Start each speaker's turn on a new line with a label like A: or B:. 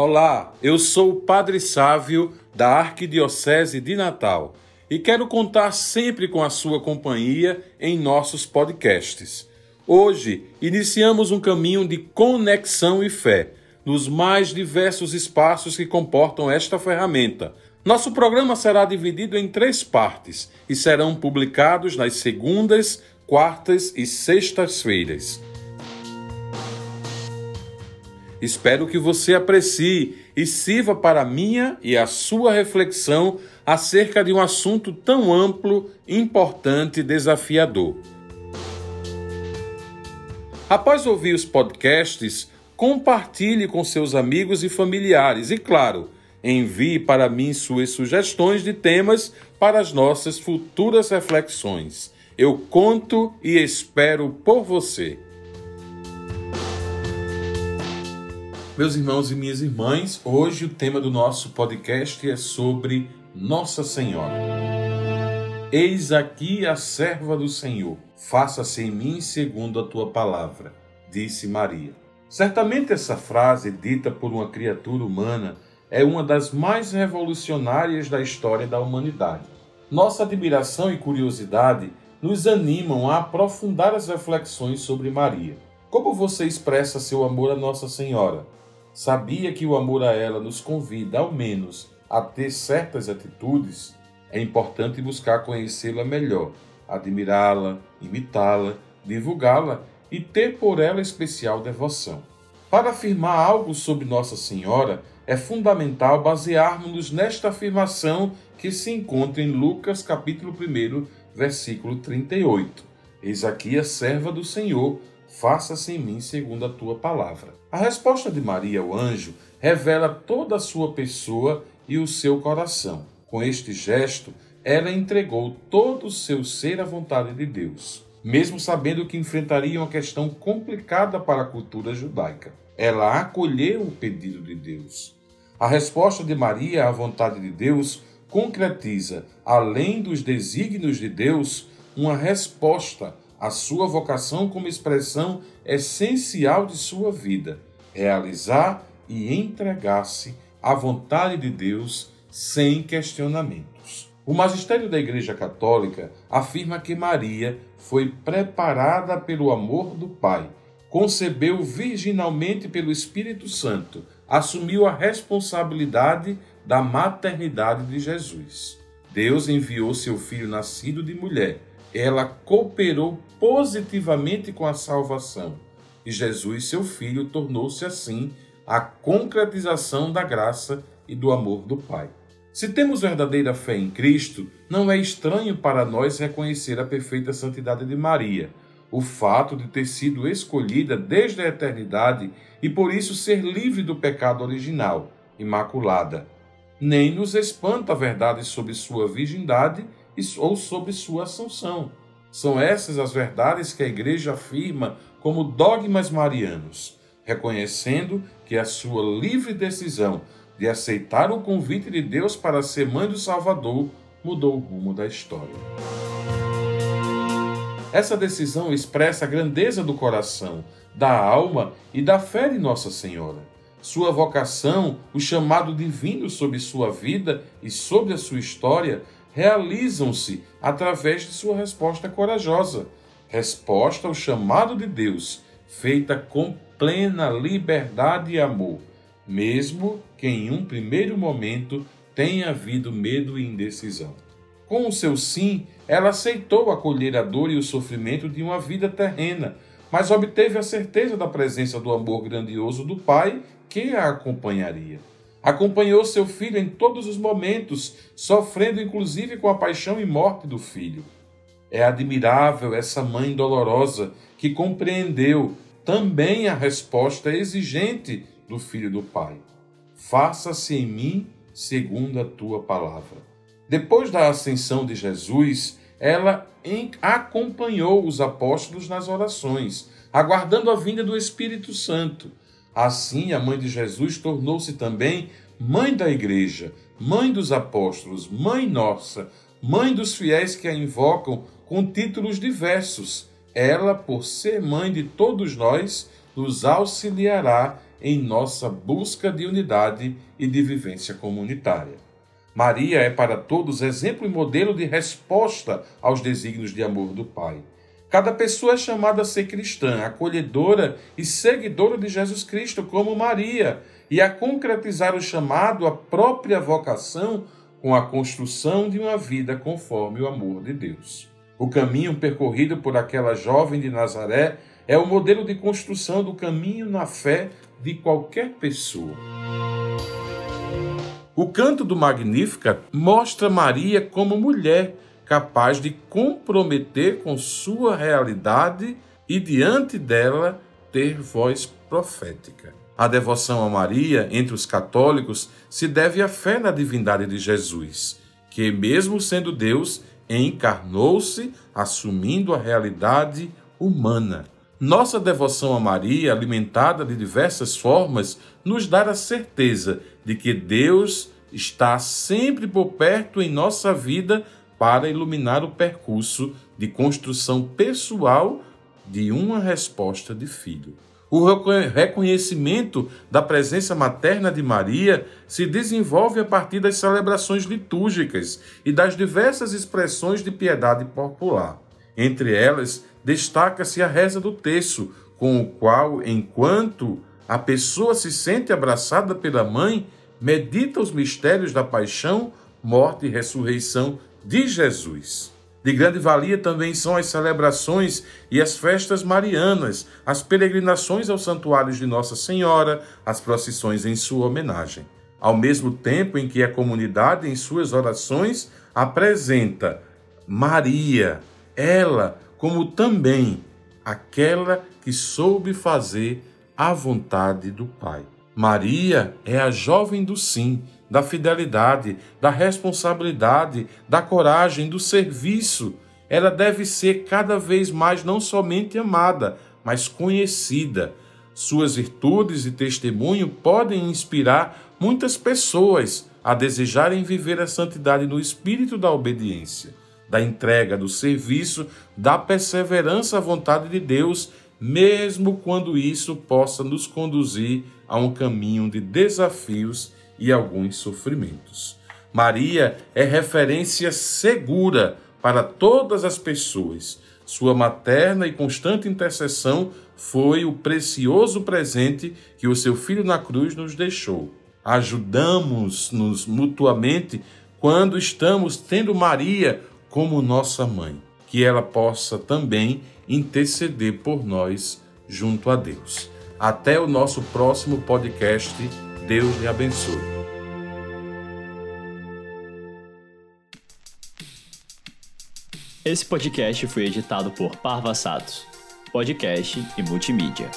A: Olá, eu sou o Padre Sávio da Arquidiocese de Natal e quero contar sempre com a sua companhia em nossos podcasts. Hoje iniciamos um caminho de conexão e fé nos mais diversos espaços que comportam esta ferramenta. Nosso programa será dividido em três partes e serão publicados nas segundas, quartas e sextas-feiras. Espero que você aprecie e sirva para a minha e a sua reflexão acerca de um assunto tão amplo, importante e desafiador. Após ouvir os podcasts, compartilhe com seus amigos e familiares e, claro, envie para mim suas sugestões de temas para as nossas futuras reflexões. Eu conto e espero por você. Meus irmãos e minhas irmãs, hoje o tema do nosso podcast é sobre Nossa Senhora. Eis aqui a serva do Senhor, faça-se em mim segundo a tua palavra, disse Maria. Certamente essa frase, dita por uma criatura humana, é uma das mais revolucionárias da história da humanidade. Nossa admiração e curiosidade nos animam a aprofundar as reflexões sobre Maria. Como você expressa seu amor a Nossa Senhora? Sabia que o amor a ela nos convida, ao menos, a ter certas atitudes, é importante buscar conhecê-la melhor, admirá-la, imitá-la, divulgá-la e ter por ela especial devoção. Para afirmar algo sobre Nossa Senhora, é fundamental basearmos-nos nesta afirmação que se encontra em Lucas capítulo 1, versículo 38. Eis aqui a serva do Senhor, faça-se em mim segundo a tua palavra. A resposta de Maria ao anjo revela toda a sua pessoa e o seu coração. Com este gesto, ela entregou todo o seu ser à vontade de Deus, mesmo sabendo que enfrentaria uma questão complicada para a cultura judaica. Ela acolheu o pedido de Deus. A resposta de Maria à vontade de Deus concretiza, além dos desígnios de Deus, uma resposta à sua vocação como expressão essencial de sua vida, realizar e entregar-se à vontade de Deus sem questionamentos. O magistério da Igreja Católica afirma que Maria foi preparada pelo amor do Pai, concebeu virginalmente pelo Espírito Santo, assumiu a responsabilidade da maternidade de Jesus. Deus enviou seu filho nascido de mulher. Ela cooperou positivamente com a salvação. E Jesus, seu Filho, tornou-se assim a concretização da graça e do amor do Pai. Se temos verdadeira fé em Cristo, não é estranho para nós reconhecer a perfeita santidade de Maria, o fato de ter sido escolhida desde a eternidade e por isso ser livre do pecado original, imaculada. Nem nos espanta a verdade sobre sua virgindade ou sobre sua assunção. São essas as verdades que a Igreja afirma como dogmas marianos, reconhecendo que a sua livre decisão de aceitar o convite de Deus para ser mãe do Salvador mudou o rumo da história. Essa decisão expressa a grandeza do coração, da alma e da fé de Nossa Senhora. Sua vocação, o chamado divino sobre sua vida e sobre a sua história, realizam-se através de sua resposta corajosa, resposta ao chamado de Deus, feita com plena liberdade e amor, mesmo que em um primeiro momento tenha havido medo e indecisão. Com o seu sim, ela aceitou acolher a dor e o sofrimento de uma vida terrena, mas obteve a certeza da presença do amor grandioso do Pai que a acompanharia. Acompanhou seu filho em todos os momentos, sofrendo inclusive com a paixão e morte do filho. É admirável essa mãe dolorosa que compreendeu também a resposta exigente do filho do Pai. Faça-se em mim segundo a tua palavra. Depois da ascensão de Jesus, ela acompanhou os apóstolos nas orações, aguardando a vinda do Espírito Santo. Assim, a mãe de Jesus tornou-se também mãe da igreja, mãe dos apóstolos, mãe nossa, mãe dos fiéis que a invocam com títulos diversos. Ela, por ser mãe de todos nós, nos auxiliará em nossa busca de unidade e de vivência comunitária. Maria é para todos exemplo e modelo de resposta aos desígnios de amor do Pai. Cada pessoa é chamada a ser cristã, acolhedora e seguidora de Jesus Cristo, como Maria, e a concretizar o chamado à própria vocação com a construção de uma vida conforme o amor de Deus. O caminho percorrido por aquela jovem de Nazaré é o modelo de construção do caminho na fé de qualquer pessoa. O canto do Magnífica mostra Maria como mulher capaz de comprometer com sua realidade e diante dela ter voz profética. A devoção a Maria entre os católicos se deve à fé na divindade de Jesus, que, mesmo sendo Deus, encarnou-se assumindo a realidade humana. Nossa devoção a Maria, alimentada de diversas formas, nos dá a certeza de que Deus está sempre por perto em nossa vida para iluminar o percurso de construção pessoal de uma resposta de filho. O reconhecimento da presença materna de Maria se desenvolve a partir das celebrações litúrgicas e das diversas expressões de piedade popular. Entre elas, destaca-se a reza do terço, com o qual, enquanto a pessoa se sente abraçada pela mãe, medita os mistérios da paixão, morte e ressurreição de Jesus. De grande valia também são as celebrações e as festas marianas, as peregrinações aos santuários de Nossa Senhora, as procissões em sua homenagem. Ao mesmo tempo em que a comunidade, em suas orações, apresenta Maria, ela, como também aquela que soube fazer a vontade do Pai. Maria é a jovem do sim, da fidelidade, da responsabilidade, da coragem, do serviço. Ela deve ser cada vez mais não somente amada, mas conhecida. Suas virtudes e testemunho podem inspirar muitas pessoas a desejarem viver a santidade no espírito da obediência, da entrega, do serviço, da perseverança à vontade de Deus, mesmo quando isso possa nos conduzir a um caminho de desafios e alguns sofrimentos. Maria é referência segura para todas as pessoas. Sua materna e constante intercessão foi o precioso presente que o seu filho na cruz nos deixou. Ajudamos-nos mutuamente quando estamos tendo Maria como nossa mãe, que ela possa também interceder por nós junto a Deus. Até o nosso próximo podcast Deus lhe abençoe.
B: Esse podcast foi editado por Parva Satos, podcast e multimídia.